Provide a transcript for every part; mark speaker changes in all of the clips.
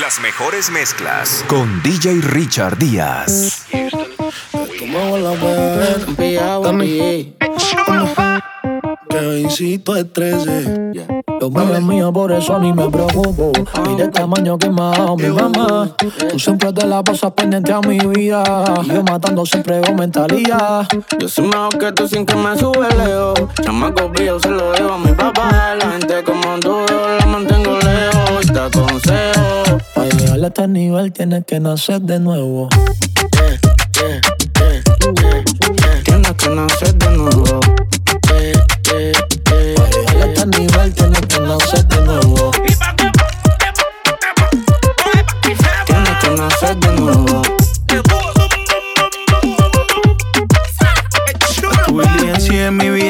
Speaker 1: Las mejores mezclas con DJ Richard Díaz.
Speaker 2: Que insisto es 13.
Speaker 3: Los es mío, por eso ni me preocupo. Mira el tamaño que me ha dado mi mamá. Tú siempre te la pasas pendiente a mi vida. Yo matando siempre con mentalidad.
Speaker 4: Yo soy mejor que tú sin que me sube leo. Chamaco yo se lo dejo a mi papá. La gente como tú, yo la mantengo lejos. Te aconsejo.
Speaker 3: Para llegar a este nivel tienes que nacer de nuevo.
Speaker 4: Tienes que nacer de nuevo.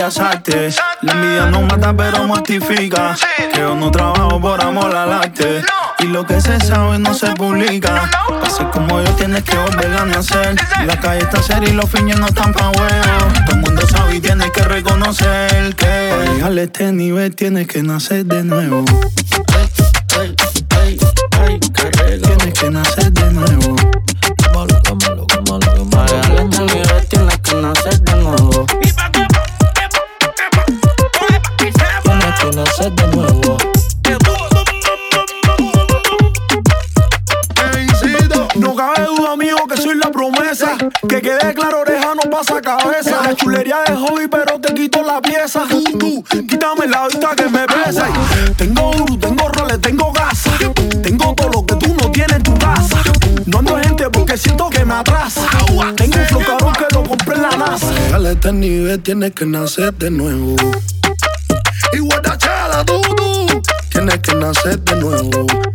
Speaker 2: La envidia no mata pero mortifica. Que yo no trabajo por amor al arte. Y lo que se sabe no se publica. Ser como yo tienes que volver a nacer. La calle está seria y los fines no están pa' huevos. Todo el mundo sabe y tienes que reconocer que. Para llegar a este nivel tienes que nacer de nuevo. Tienes que nacer de nuevo.
Speaker 4: Para llegar a este nivel tienes que nacer de nuevo.
Speaker 3: Nacer de nuevo.
Speaker 2: No cabe duda mío que soy la promesa. Que quede claro, oreja no pasa cabeza. La chulería de hobby, pero te quito la pieza. Tú, quítame la vista que me pesa. Tengo duro, tengo roles, tengo gasa. Tengo todo lo que tú no tienes en tu casa. No ando gente porque siento que me atrasa. Tengo un flow que lo compré en la NASA. Para este nivel tienes que nacer de nuevo Nacer de nuevo.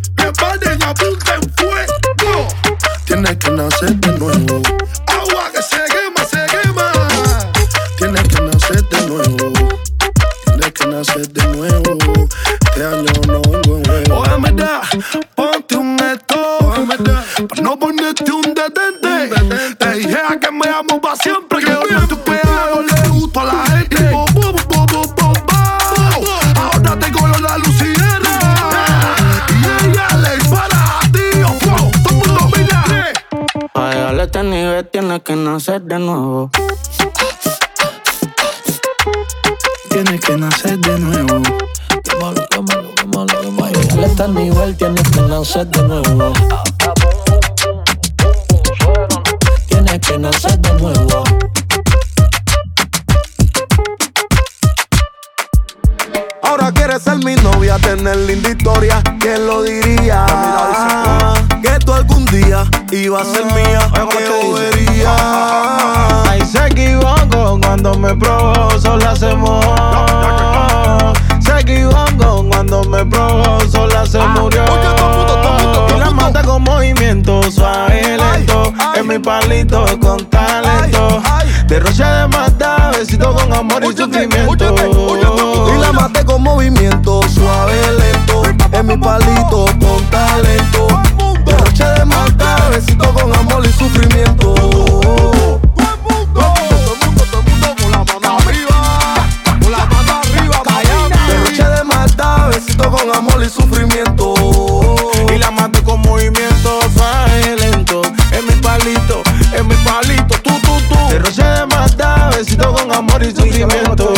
Speaker 5: Amor y sufrimiento.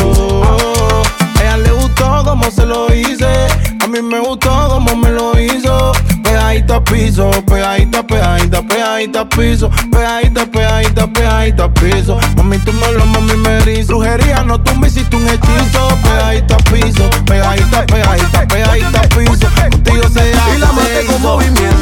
Speaker 5: A ella le gustó como se lo hice. A mí me gustó como me lo hizo. Pegadita piso, pegadita, pegadita, pegadita piso. Pegadita, pegadita, pegadita piso. Mami, tú me lo mami me erizo. Brujería, no tú me hiciste un hechizo. Pegadita piso, pegadita, pegadita, pegadita piso. Contigo se
Speaker 6: Y la maté con movimiento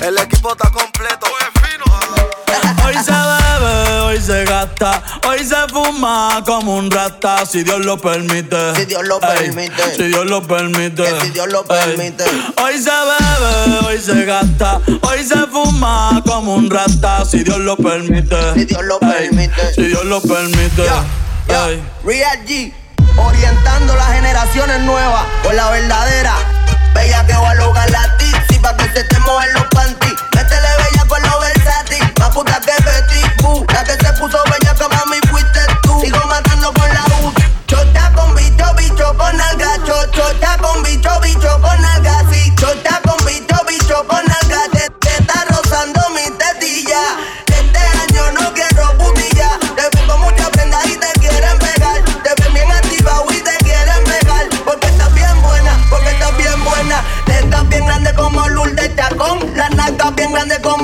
Speaker 6: El equipo está completo. Hoy se bebe, hoy se gasta, hoy se
Speaker 7: fuma como un rata, si Dios lo permite.
Speaker 8: Si Dios lo permite.
Speaker 7: Si Dios lo permite.
Speaker 8: Si Dios lo permite.
Speaker 7: Hoy se bebe, hoy se gasta, hoy se fuma como un rata, si Dios lo permite.
Speaker 8: Si Dios lo permite.
Speaker 7: Si Dios lo permite.
Speaker 8: Real G, orientando las generaciones nuevas con la verdadera, bella que va a lograr la tira pa' que se te muevan los panties. Métele bella con lo versátil, más puta que Betty Boo.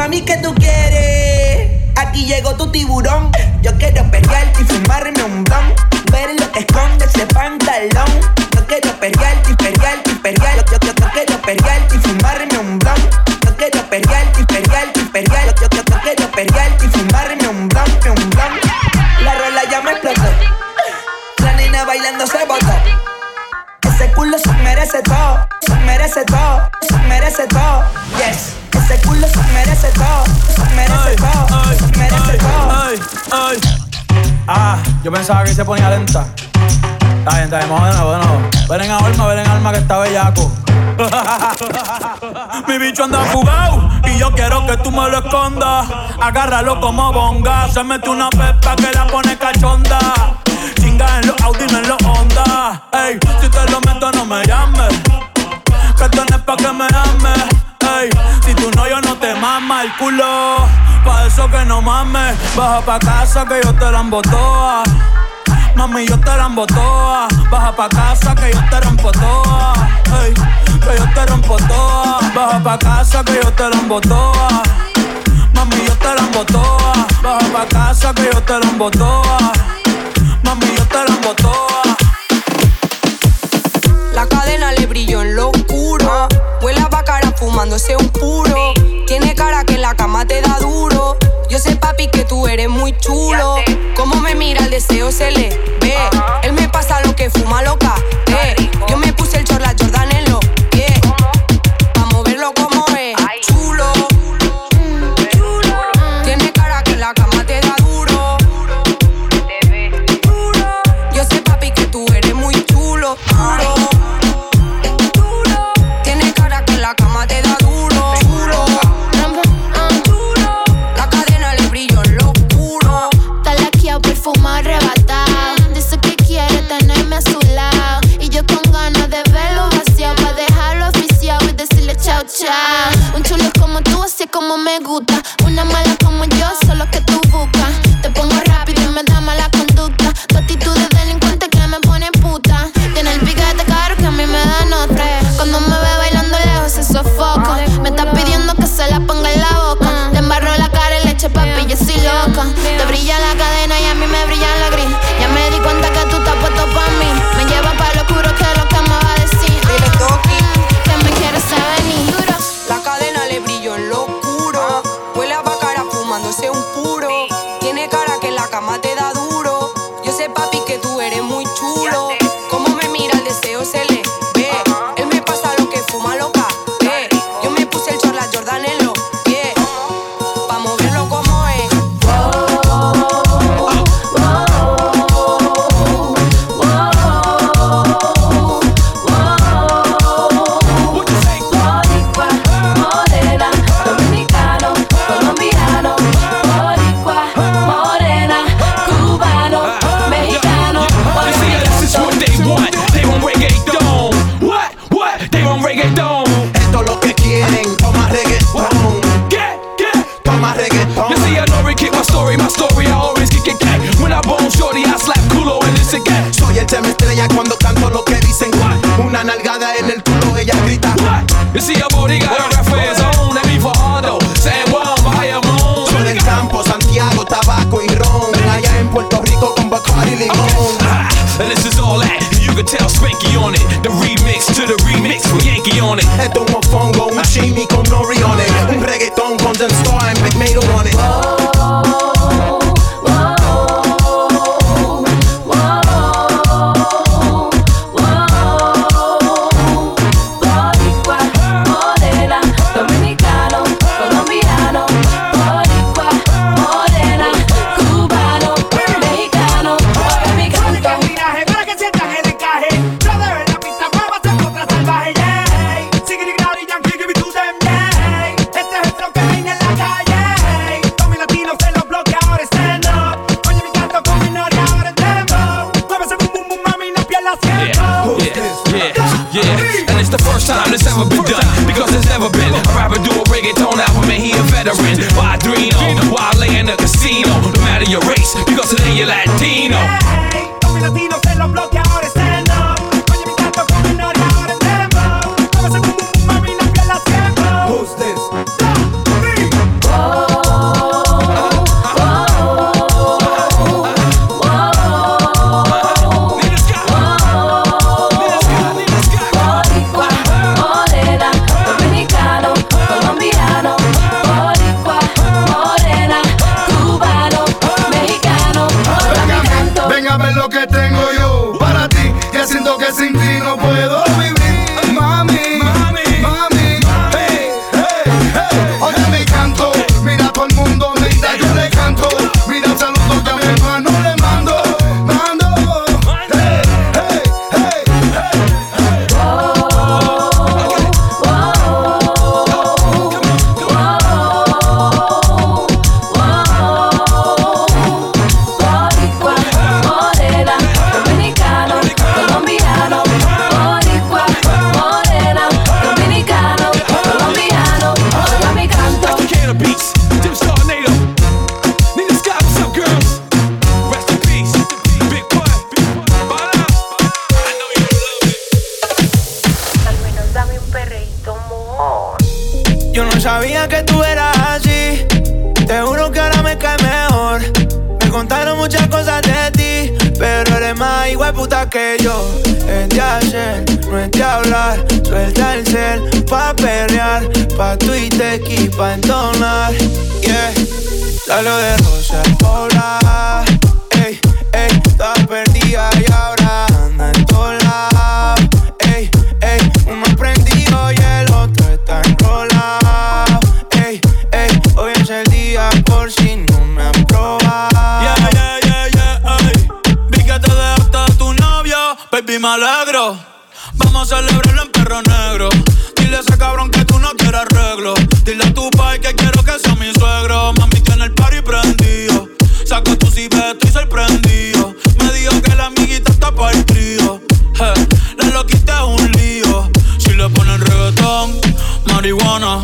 Speaker 9: Mami, ¿qué tú quieres? Aquí llegó tu tiburón. Yo quiero pelearte y fumarme un blon. Ver lo que esconde ese pantalón. Yo quiero pelearte y pelearte y pelear. Yo, yo, yo quiero pelearte y fumarme un blon. Yo quiero pelearte y pelearte y pelear. Yo, yo, yo quiero pelearte y fumarme un blon, un blon. La rola ya me explotó. La nena bailando se botó. Ese culo se merece todo, merece todo, se merece todo. Yes. Ese culo se merece todo, se merece todo, se merece todo.
Speaker 6: Ah, yo pensaba que se ponía lenta. Está bien, está bien, de nuevo. Ven en alma, ven en alma que está bellaco.
Speaker 7: Mi bicho anda jugado y yo quiero que tú me lo escondas. Agárralo como bonga. Se mete una pepa que la pone cachonda. Chinga en los Audi, no en los Honda. Ey, si te lo meto, no me llames. Que esto no es pa' que me ames. Ey, si tú no, yo no te mama el culo. Pa' eso que no mames. Baja pa' casa que yo te la embotoa. Mami, yo te la toa. Baja pa' casa que yo te rompo toa. Ey, que yo te rompo toa. Baja pa' casa que yo te la toa. Mami, yo te la toa. Baja pa' casa que yo te la toa. Mami, yo te la toa.
Speaker 10: La cadena le brilló en lo oscuro. Huele a bacara fumándose un puro. Tiene cara que la cama te da duro. Yo sé, papi, que tú eres muy chulo. Como me mira, el deseo se le ve. Él me pasa lo que fuma loca. Como
Speaker 11: me gusta. Una mala como yo, solo que tú buscas. Te pongo rápido y me da mala conducta. Tu actitud de delincuente que me pone puta. Tiene el piquete caro que a mí me da nota. Cuando me ve bailando lejos se sofoca. Me está pidiendo que se la ponga en la boca. Te embarro la cara en leche, papi, yo soy loca. Te brilla la cadena y a mí me brilla la gris.
Speaker 5: puta que yo. Es de hacer, no es de hablar. Suelta el cel pa' pelear, pa' tuitear y pa' entonar. Yeah, salo de rosa,
Speaker 7: hola. baby, me alegro. Vamos a celebrarlo en perro negro. Dile a ese cabrón que tú no quieres arreglo. Dile a tu pai que quiero que sea mi suegro. Mami tiene el party prendido. Saco tu cibeta y sorprendido. Me dijo que la amiguita está para el trío. Hey, la loquita es un lío. Si le ponen reggaetón, marihuana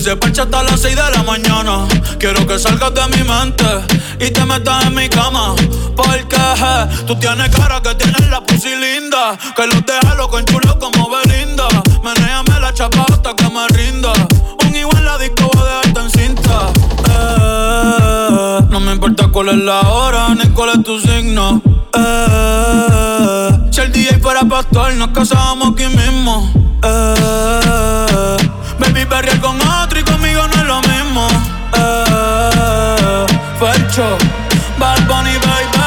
Speaker 7: se parcha hasta las 6 de la mañana. Quiero que salgas de mi mente y te metas en mi cama. Porque je, tú tienes cara que tienes la pussy linda. Que los deja loco chulo como Belinda. Menéame la chapa hasta que me rinda. Un igual la disco va a dejarte en cinta. Eh, no me importa cuál es la hora ni cuál es tu signo. Eh, si el DJ fuera pastor, nos casamos aquí mismo. Eh, Baby, perrear con otro y conmigo no es lo mismo. Eh, Fercho, Bad Bunny, baby.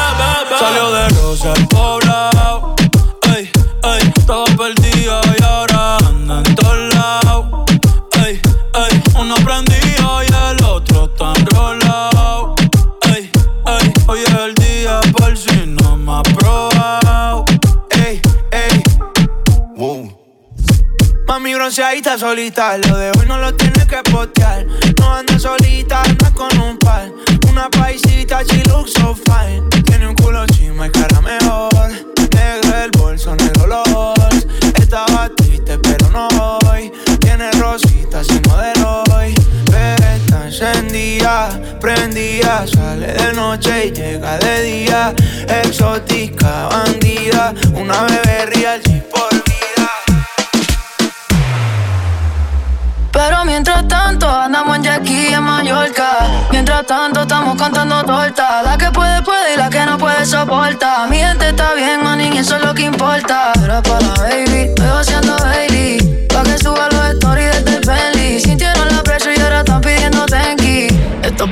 Speaker 5: bronceadita solita. Lo de hoy no lo tienes que postear. No andas solita
Speaker 10: estamos cantando torta. La que puede, puede y la que no puede soporta. Mi gente está bien, man, y eso es lo que importa. Era para la baby, estoy haciendo Bailey.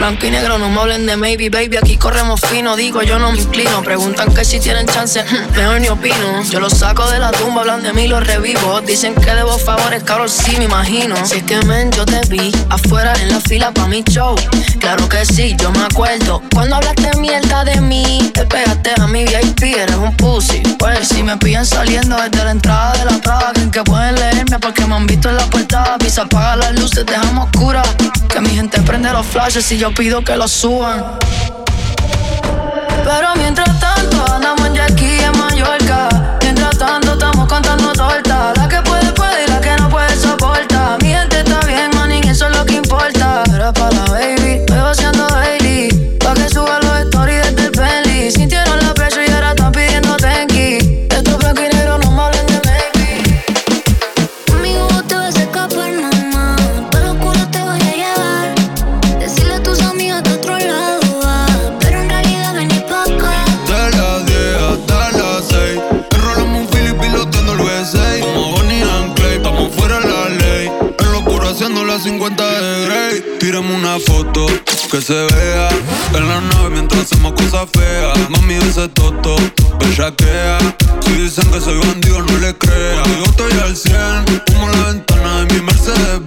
Speaker 10: Blanco y negro, no me hablen de maybe, baby. Aquí corremos fino, digo, yo no me inclino. Preguntan que si tienen chance, mejor ni opino. Yo los saco de la tumba, hablan de mí, los revivo. Dicen que debo favores, cabrón, sí me imagino. Si es que men, yo te vi afuera en la fila pa' mi show. Claro que sí, yo me acuerdo. Cuando hablaste mierda de mí, te pegaste a mi VIP, eres un pussy. Pues si me pillan saliendo desde la entrada de la Prada, creen que pueden leerme porque me han visto en la portada. Pisa, apaga las luces, dejamos oscuras. Que mi gente prende los flashes y yo pido que lo suban. Pero mientras tanto, andamos ya aquí en
Speaker 12: mayor.
Speaker 13: Tomando las 50 de Grey. Una foto que se vea. En la nave mientras hacemos cosas feas. Mami dice toto, bellaquea. Si dicen que soy bandido no le crea Yo estoy al 100 Como la ventana de mi Mercedes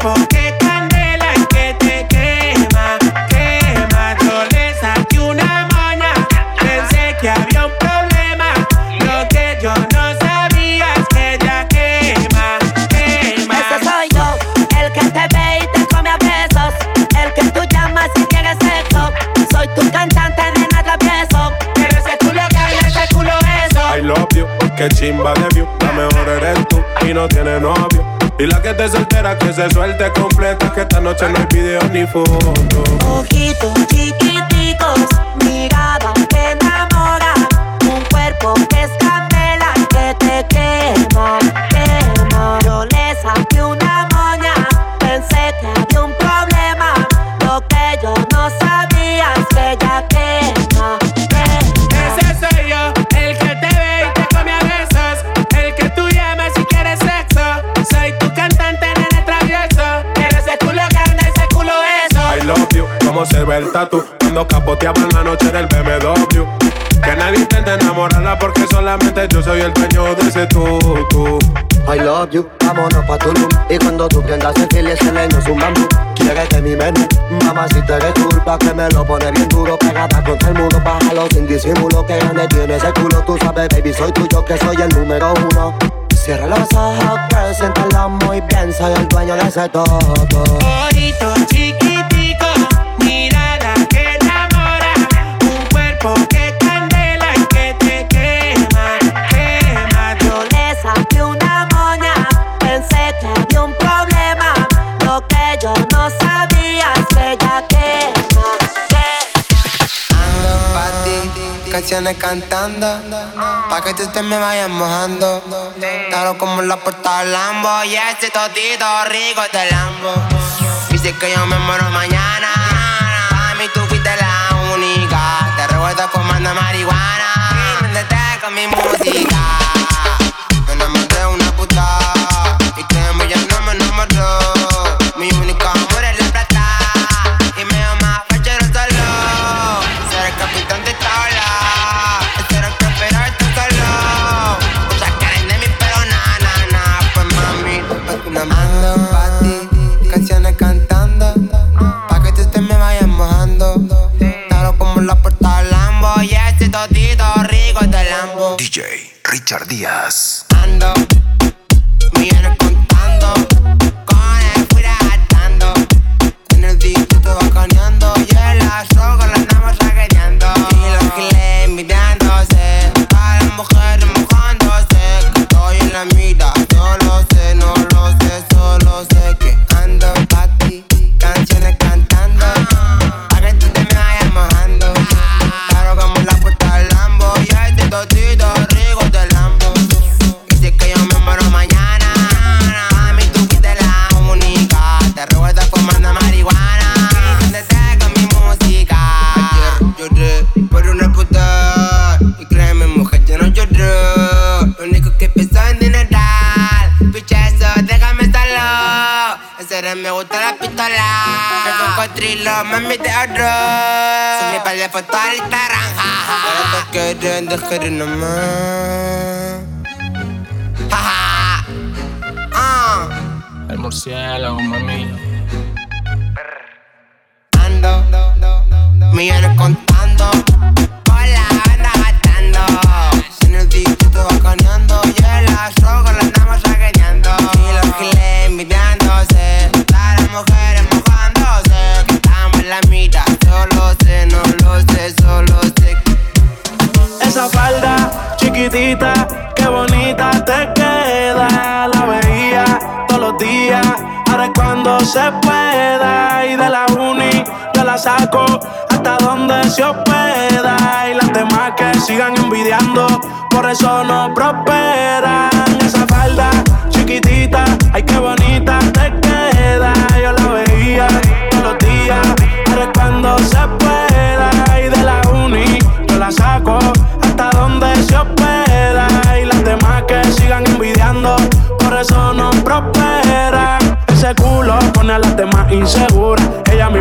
Speaker 12: Que
Speaker 5: candela, que te quema, quema, dolés aquí una mona. Pensé que había un problema. Lo que yo no sabía es que ya quema, quema.
Speaker 14: Ese soy yo, el que te ve y te come a peso. El que tú llamas y tienes sexo. Soy tu cantante en el
Speaker 5: atraveso. Que resesculo, que resesculo, eso.
Speaker 15: Hay lo pio, que chimba de pio, la mejor heredera tú y no tiene nombre.
Speaker 16: Y la que te soltera que se suelte completa, que esta noche no hay video ni foto.
Speaker 17: Ojitos chiquiticos, mirada que enamora, un cuerpo que es candela que te quema, quema. Yo le saqué una moña, pensé que había un problema, lo que yo no sabía es que ella quema,
Speaker 16: como se ve el tatu. Cuando capoteamos la noche del BMW. Que nadie intente enamorarla porque solamente yo soy el dueño de ese tú, tú.
Speaker 18: I love you, vámonos pa' Tulum. Y cuando tú prendas el fil y ese leño es un bambú. Quieres de mi menú, mamá si te eres culpa Que me lo pone bien duro, pegada contra el muro Bájalo sin disimulo, que grande tiene ese culo. Tú sabes, baby, soy tuyo, que soy el número uno. Cierra los ojos, girl, siéntalo muy bien Soy el dueño de ese todo.
Speaker 14: Ojito chiquitico,
Speaker 19: cantando. Pa' que tú te me vayas mojando. Claro como la puerta del Lambo. Y ese totito rico este Lambo. Sé que yo me muero mañana. A mí tú fuiste la única Recuerdo fumando marihuana. Prendete con mi música
Speaker 20: Richard
Speaker 19: pistola. El cocodrilo, mami, te ahorro. Subí para de foto al jaja. Ahora te quieren dejar nomás. Jaja. Ah.
Speaker 21: El murciélago, mami.
Speaker 19: Ando, millones contando, que
Speaker 5: sigan envidiando, por eso no prosperan. Esa falda chiquitita, ay qué bonita te queda. Yo la veía todos los días, ahora es cuando se pueda. Y de la uni yo la saco hasta donde se hospeda. Y las demás que sigan envidiando, por eso no prosperan. Ese culo pone a las demás inseguras. Ella a mí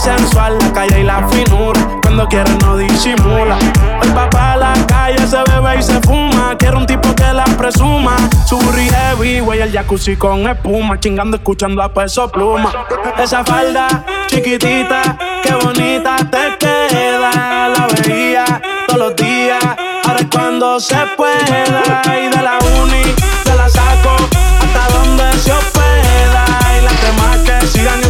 Speaker 5: sensual, la calle y la finura. Cuando quiere no disimula. Hoy va pa' la calle, se bebe y se fuma. Quiero un tipo que la presuma. Su burri heavy, güey, el jacuzzi con espuma. Chingando, escuchando a peso pluma. Esa falda chiquitita, qué bonita te queda. La veía todos los días. Ahora es cuando se pueda. Y de la uni, se la saco hasta donde se hospeda. Y las demás que sigan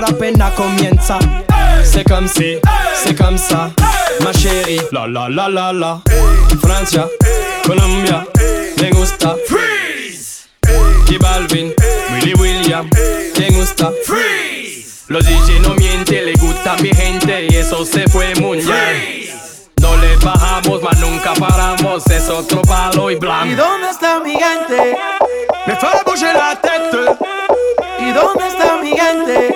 Speaker 22: Para apenas comienza. C'est comme si, c'est comme ça, ma chérie. La la la la la. Francia, Colombia, me gusta. Freeze. Y Balvin, Willy William, me gusta. Freeze. Los DJ no mienten, le gusta a mi gente y eso se fue muy bien. No le bajamos, mas nunca paramos, es otro palo y
Speaker 5: ¿Y
Speaker 22: blanco.
Speaker 5: dónde está mi gente?
Speaker 22: Me fait bouger la tête.
Speaker 5: ¿Y dónde está mi gente?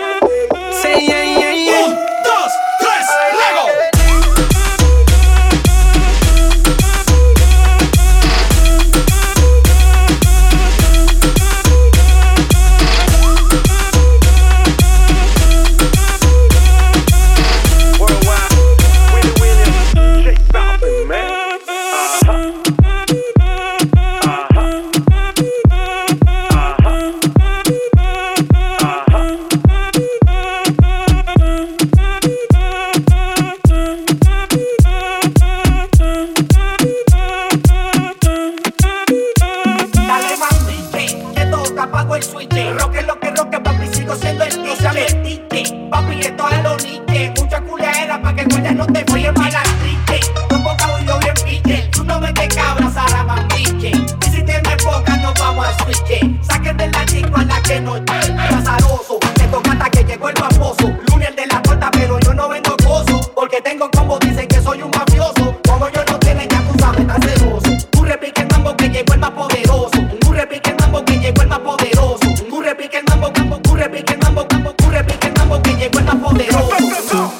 Speaker 23: Chico a la que no Azaroso, te toca hasta que llegó el famoso. Lunes de la torta, pero yo no vendo gozo Porque tengo combo, dicen que soy un mafioso. Como yo no tiene, ya tú sabes, tan celoso. Un repique el mambo que llegó el más poderoso. Un repique el mambo que llegó el más poderoso. Un repique el mambo, repique el mambo, repique el mambo que llegó el más poderoso.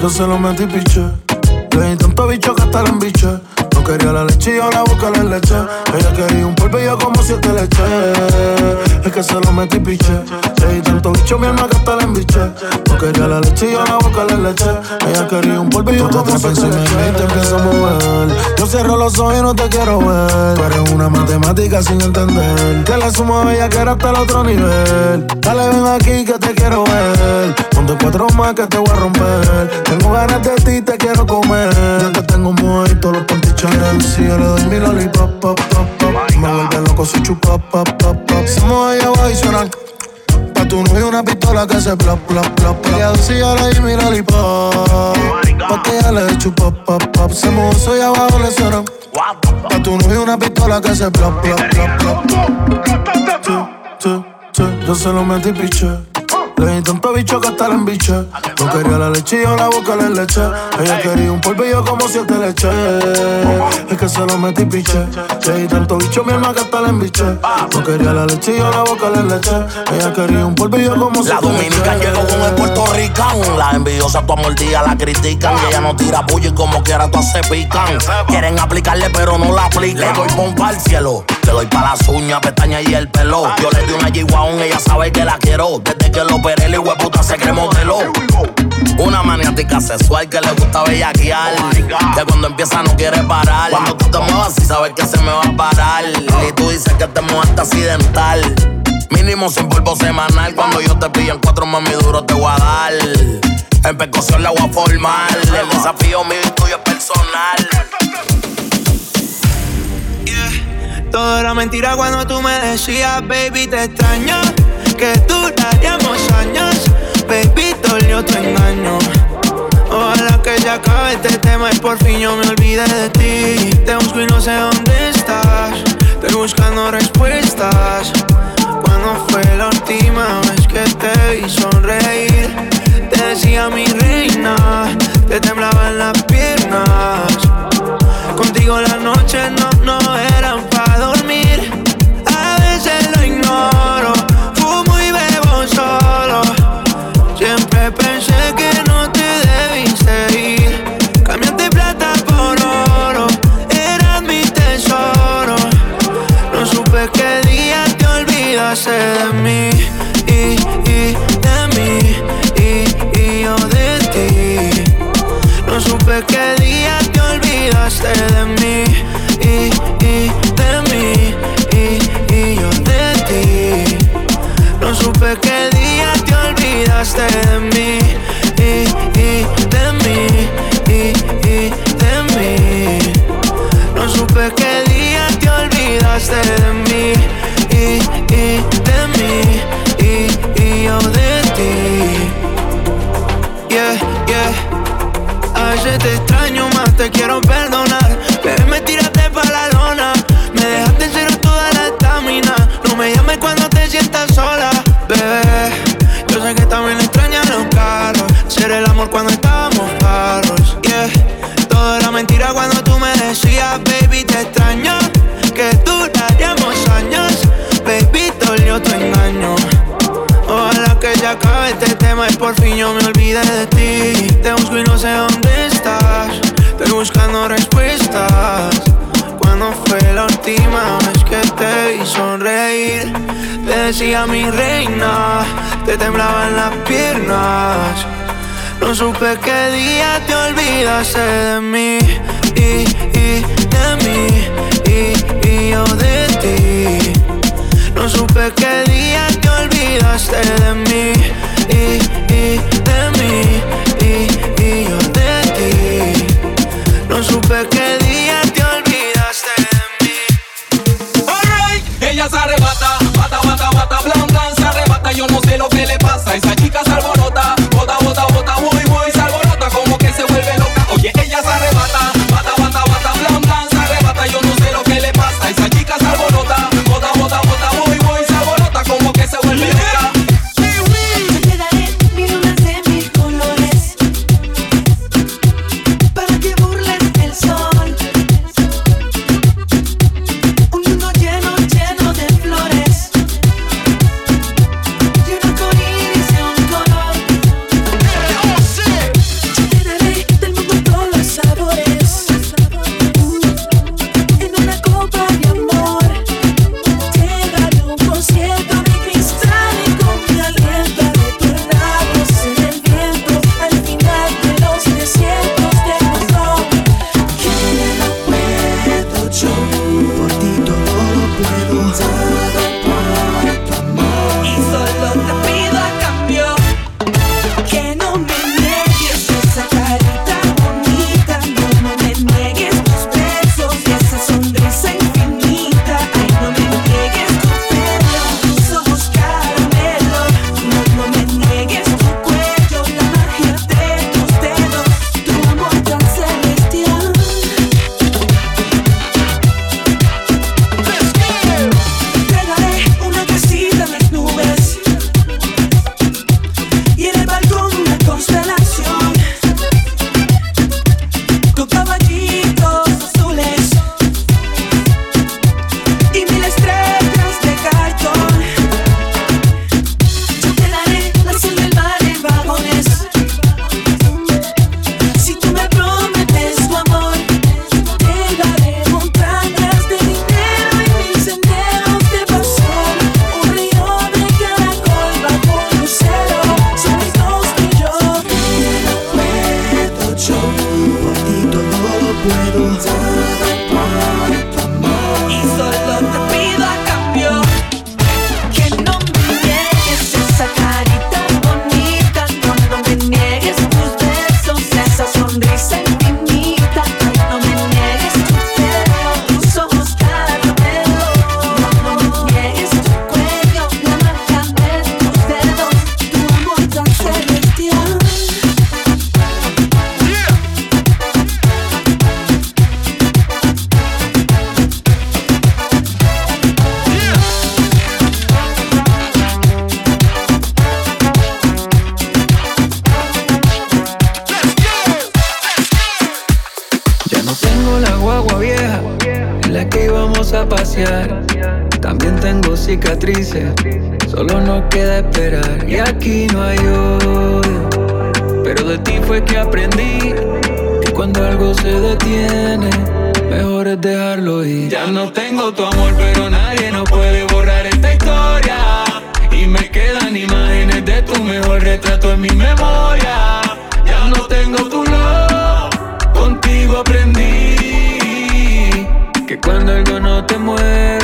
Speaker 2: Yo se lo metí piche. Le di tanto bicho que hasta la embiche. No quería la leche y ahora busca la leche. Ella quería yo como siete leche. Es que se lo metí piche. Le di tanto bicho mi alma que hasta la embiche. No quería la leche y busca la leche. Ella quería un polvo y yo como siete leche. Y te empiezo a mover. Yo cierro los ojos y no te quiero ver. Tú eres una matemática sin entender. Que la suma bella que era hasta el otro nivel. Dale, ven aquí que te quiero ver. Ponte cuatro más que te voy a romper. Tengo ganas de ti, te quiero comer. Ya que tengo muerto los pantichales. Si yo le doy mi lollipop, pop, pop, pop. Si chupa, pop, pop, pop. Somos ella adicional. Pa' tu novio una pistola que plop. Y si yo le doy mi lollipop. Pa' que ella le chupa. Se movió soy abajo, le suena. Pa' tu novio una pistola que plop. Che, che, che, yo se lo metí piche. Le di tanto bicho que hasta la embiche. No quería la leche y yo la boca le leche. Ella quería un yo como siete leche. Es que se lo metí piche. Le di tanto bicho mi alma que hasta la embiche. No quería la leche y yo la boca le leche. Ella quería un yo como
Speaker 24: La
Speaker 2: siete leche.
Speaker 24: llegó con el puertorricano. La envidiosa tu mordida la critican. Y ella no tira puya y como quiera todas se pican. Quieren aplicarle pero no la aplican. Le doy pompa al cielo. Le doy pa' las uñas, pestañas y el pelo. Yo le di una G-Wagon, ella sabe que la quiero. Desde que lo operé, el hueputa se cree modelo. Una maniática sexual que le gusta bellaquear. Que cuando empieza no quiere parar. Cuando tú te muevas y sabes que se me va a parar. Y tú dices que te muevaste accidental. Mínimo sin polvo semanal. Cuando yo te pillo en cuatro mami duro te voy a dar. En percusión la voy a formar. El desafío mío y tuyo es personal.
Speaker 5: Todo era mentira cuando tú me decías, baby, te extraño. Que duraríamos años, baby, dolió tu engaño. Ojalá que ya acabe este tema y por fin yo me olvide de ti. Te busco y no sé dónde estás. Estoy buscando respuestas. Cuando fue la última vez que te vi sonreír? Te decía mi reina, te temblaban las piernas. Contigo las noches no, no eran de mí y, y de mí y, y yo de ti. No supe qué día te olvidaste de mí y, y de mí y, y yo de ti. No supe qué día te olvidaste de mí y, y de mí y, y de mí. No supe qué día te olvidaste de mí y, de mí y, y yo de ti. Yeah, yeah. A veces te extraño más, te quiero perdonar. Bebé, me tiraste pa' la lona. Me dejaste cero toda la estamina. No me llames cuando te sientas sola, bebé. Yo sé que también extrañas los carros. Ser el amor cuando estábamos claros. Yeah. Todo era mentira cuando tú me decías, baby, te extraño. Acabe este tema y por fin yo me olvide de ti. Te busco y no sé dónde estás. Estoy buscando respuestas. Cuando fue la última vez que te vi sonreír? Te decía mi reina, te temblaban las piernas. No supe qué día te olvidaste de mí y, y de mí y, y yo de ti. No supe qué día olvidaste de mí y, y de mí y, y yo de ti. No supe qué día te olvidaste de mí.
Speaker 25: Alright, ella se arrebata, bata, bata, bata, blan, blan, se arrebata. Yo no sé lo que le pasa, esa chica se alborota, bota, bota, bota, muy,
Speaker 26: mejor retrato en mi memoria.
Speaker 22: Ya no tengo tu love, contigo aprendí que cuando algo no
Speaker 1: te mueve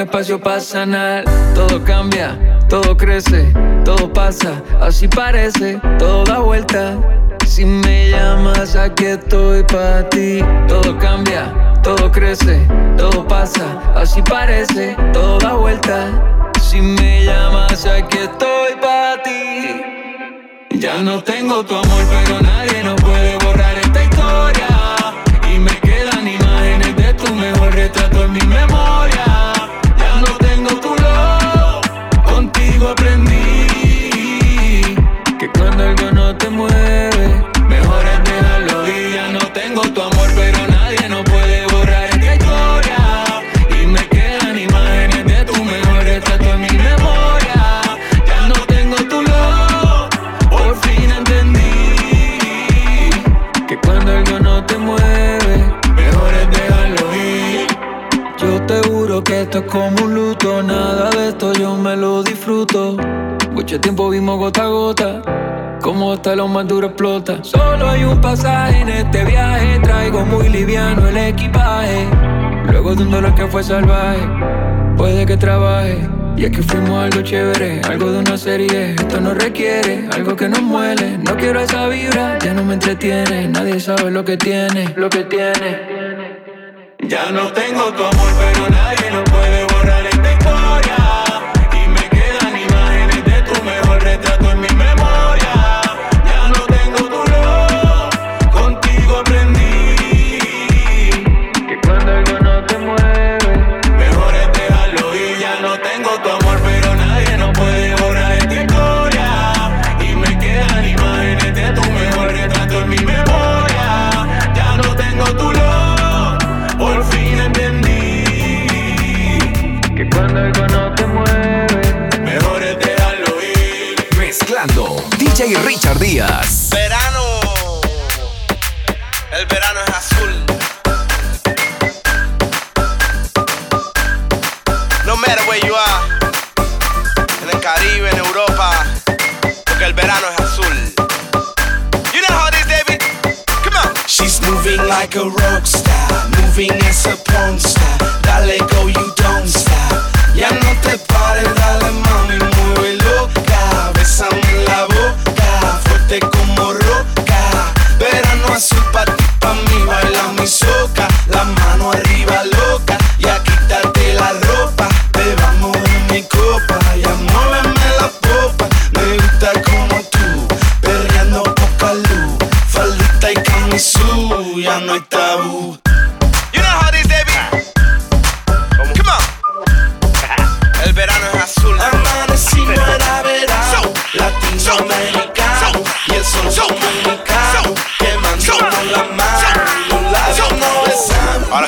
Speaker 1: espacio para sanar. Todo cambia, todo crece, todo pasa, así parece, todo da vuelta. Si me llamas, aquí estoy para ti. Todo cambia, todo crece, todo pasa, así parece, todo da vuelta. Si me llamas, aquí estoy para ti. Ya no tengo tu amor, pero nadie no puede borrar esta historia. Y me quedan imágenes de tu mejor retrato en mi memoria. Gota a gota, como hasta lo más duro explota. Solo hay un pasaje en este viaje, traigo muy liviano el equipaje. Luego de un dolor que fue salvaje, puede que trabaje. Y es que fuimos algo chévere, algo de una serie. Esto no requiere algo que nos muele. No quiero esa vibra, ya no me entretiene. Nadie sabe lo que tiene, lo que tiene. Ya no tengo tu amor, pero nadie no puede
Speaker 27: like a rock star, moving as a porn star. Dale go, you don't stop. Ya no te pares,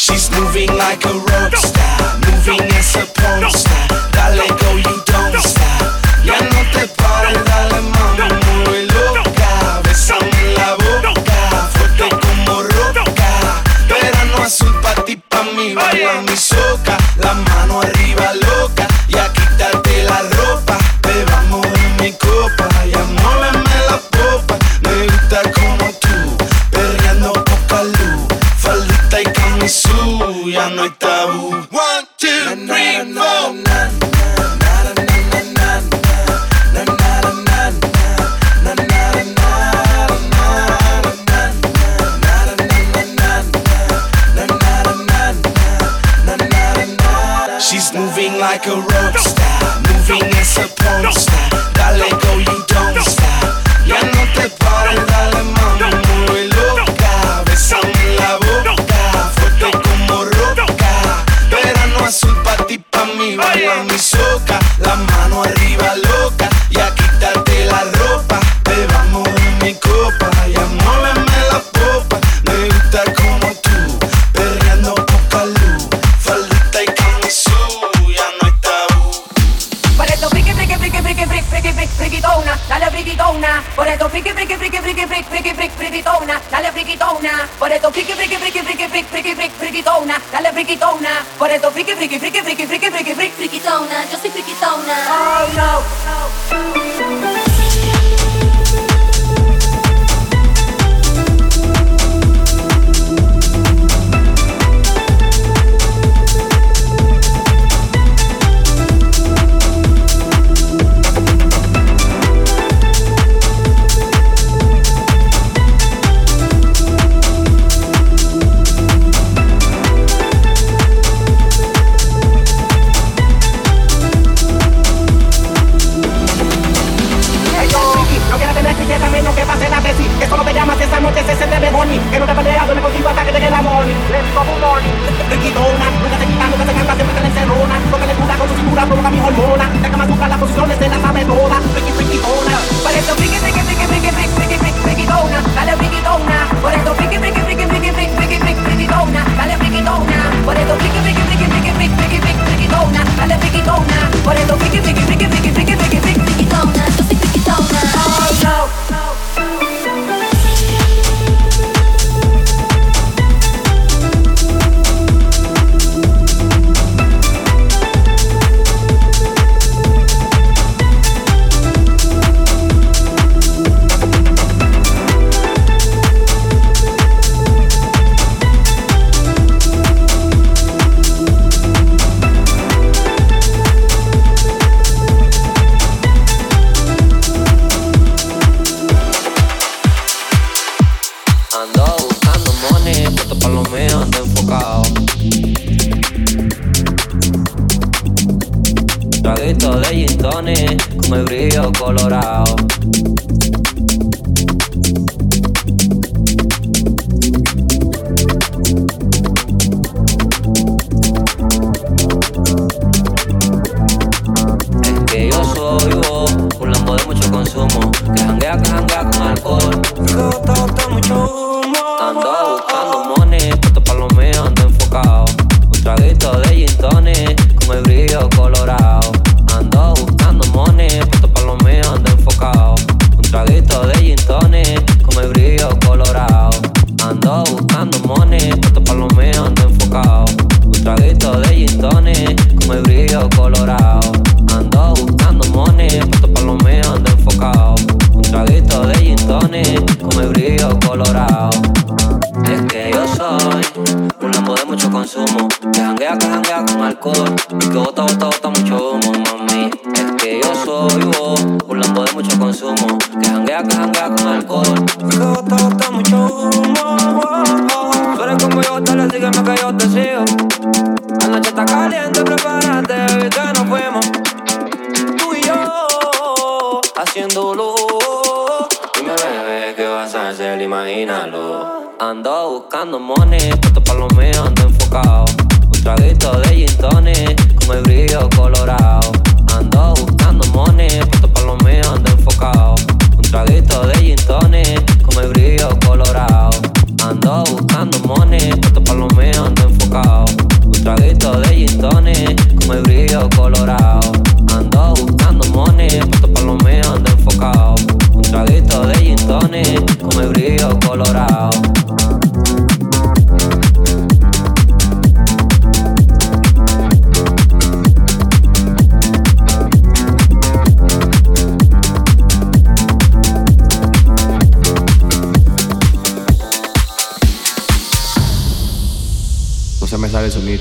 Speaker 27: She's moving like a rock star, moving as a porn star. Dale go, you don't stop. Ya no te pares, dale mami, mueve loca. Bésame la boca, fuerte como roca. Verano azul pa' ti, pa' mí, baila mi soca.
Speaker 17: Itaú. friki, friki.
Speaker 28: Ando buscando money, tanto palomeo ando enfocado. Un traguito de gin tonic, con el brillo colorado. Ando buscando money, tanto palomeo ando enfocado. Un traguito de gin tonic, con el brillo colorado.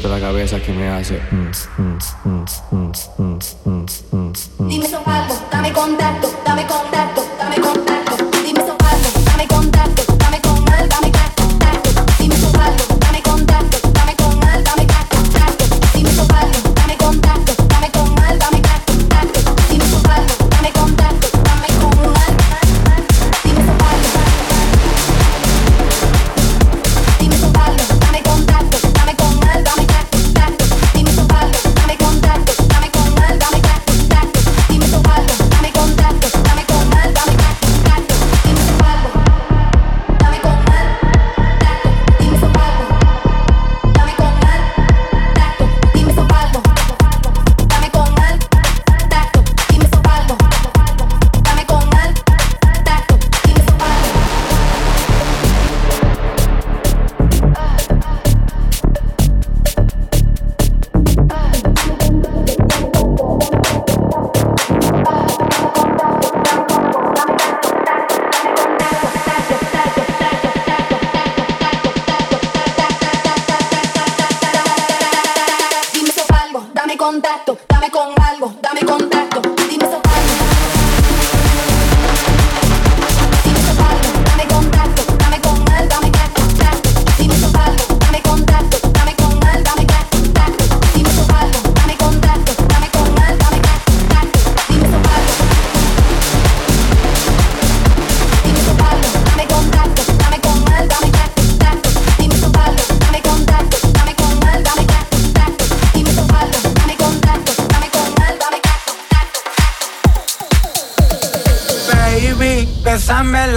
Speaker 28: la
Speaker 29: cabeza que me hace.
Speaker 30: Mm,
Speaker 31: mm, mm,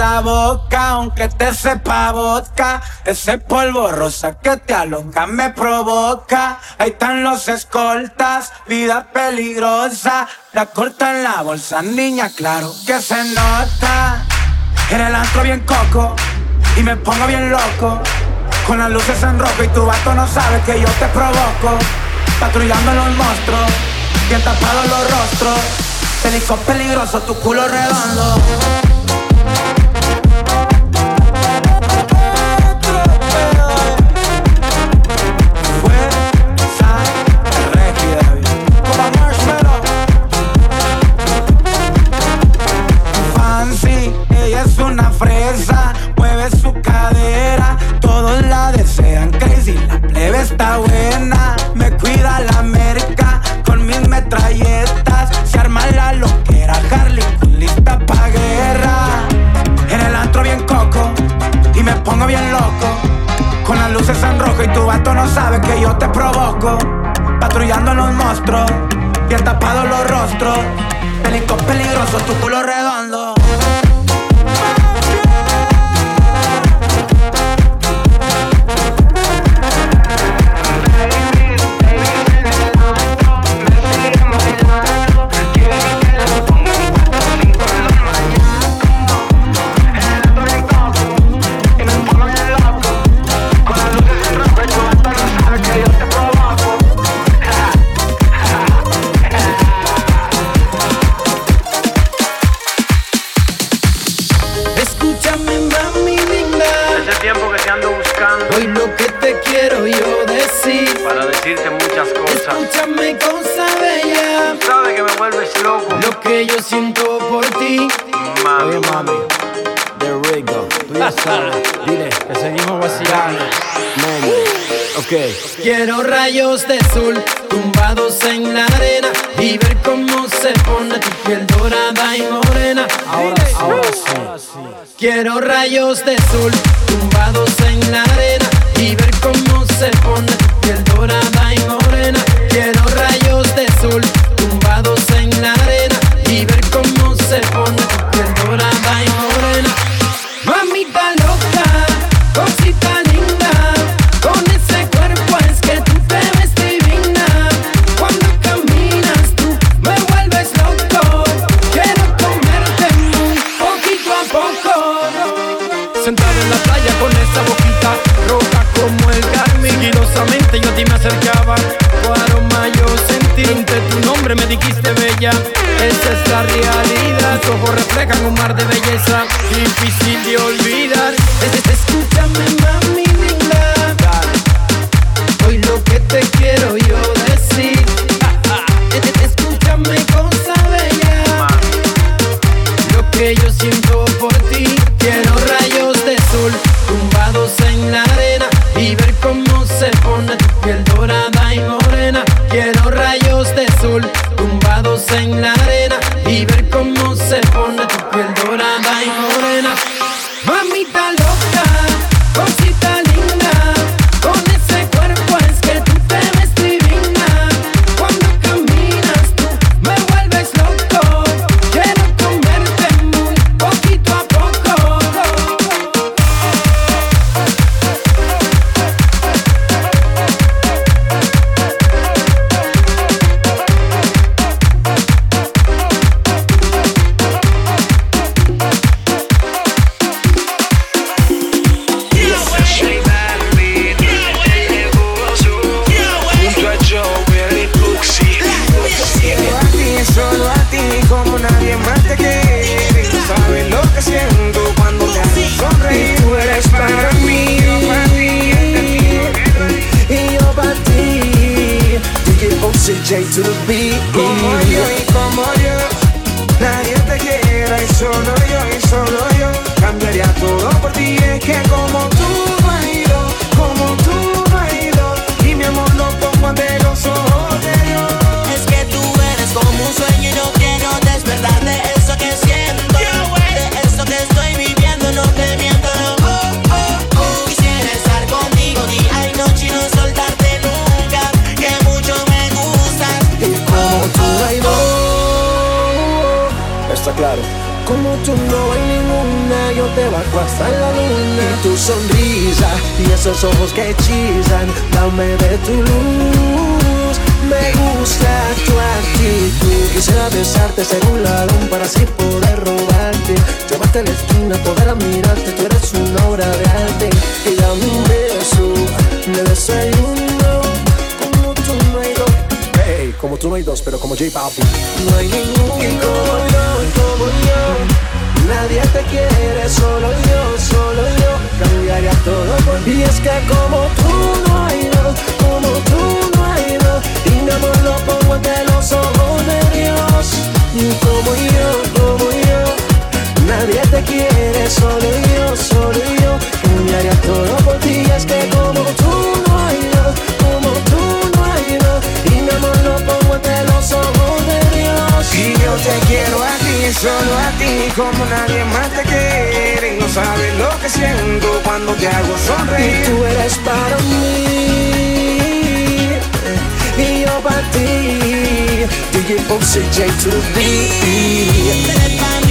Speaker 31: la boca, aunque te sepa vodka. Ese polvo rosa que te alonga me provoca. Ahí están los escoltas, vida peligrosa. La corta en la bolsa, niña, claro que se nota. En el antro bien coco y me pongo bien loco. Con las luces en rojo y tu vato no sabe que yo te provoco. Patrullando los monstruos, bien tapados los rostros. Pelicón peligroso, tu culo redondo. está buena, me cuida la merca con mis metralletas. Se arma la loquera, Harley lista pa' guerra. En el antro bien coco y me pongo bien loco. Con las luces en rojo y tu vato no sabe que yo te provoco. Patrullando los monstruos, bien tapados los rostros. Pelicón peligroso, tu culo redondo
Speaker 32: de sol. sol, tumbados en la arena y ver cómo se pone tu piel dorada y morena. 1 y
Speaker 19: 2, pero como J Balvin. No hay ningún como yo, como yo. Nadie te quiere, solo yo, solo yo. Cambiaría todo por ti. Y es que como tú no hay dos, como tú no hay dos. Y mi amor lo los ojos de Dios. Como yo, como yo. Nadie te quiere, solo yo, solo yo. Cambiaría todo por ti. Y es que como tú no hay dos, como tú no hay dos. Y mi amor ante los ojos de Dios. Y yo te quiero a ti, solo a ti, como nadie más te quiere. No sabes lo que siento cuando te hago sonreír. Y tú eres para mí, y yo para ti. DJ Boxy J to me.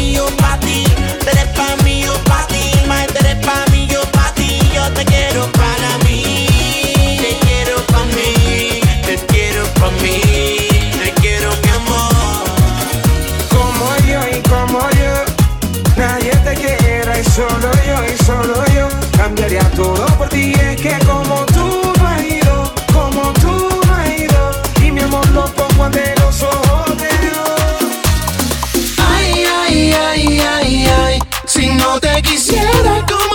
Speaker 19: cambiaría todo por ti. Es que como tú no has ido, como tú no has ido, y mi amor lo pongo ante los ojos de Dios.
Speaker 33: Ay, ay, ay, ay, ay, si no te quisiera
Speaker 20: como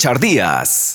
Speaker 20: Richard Díaz.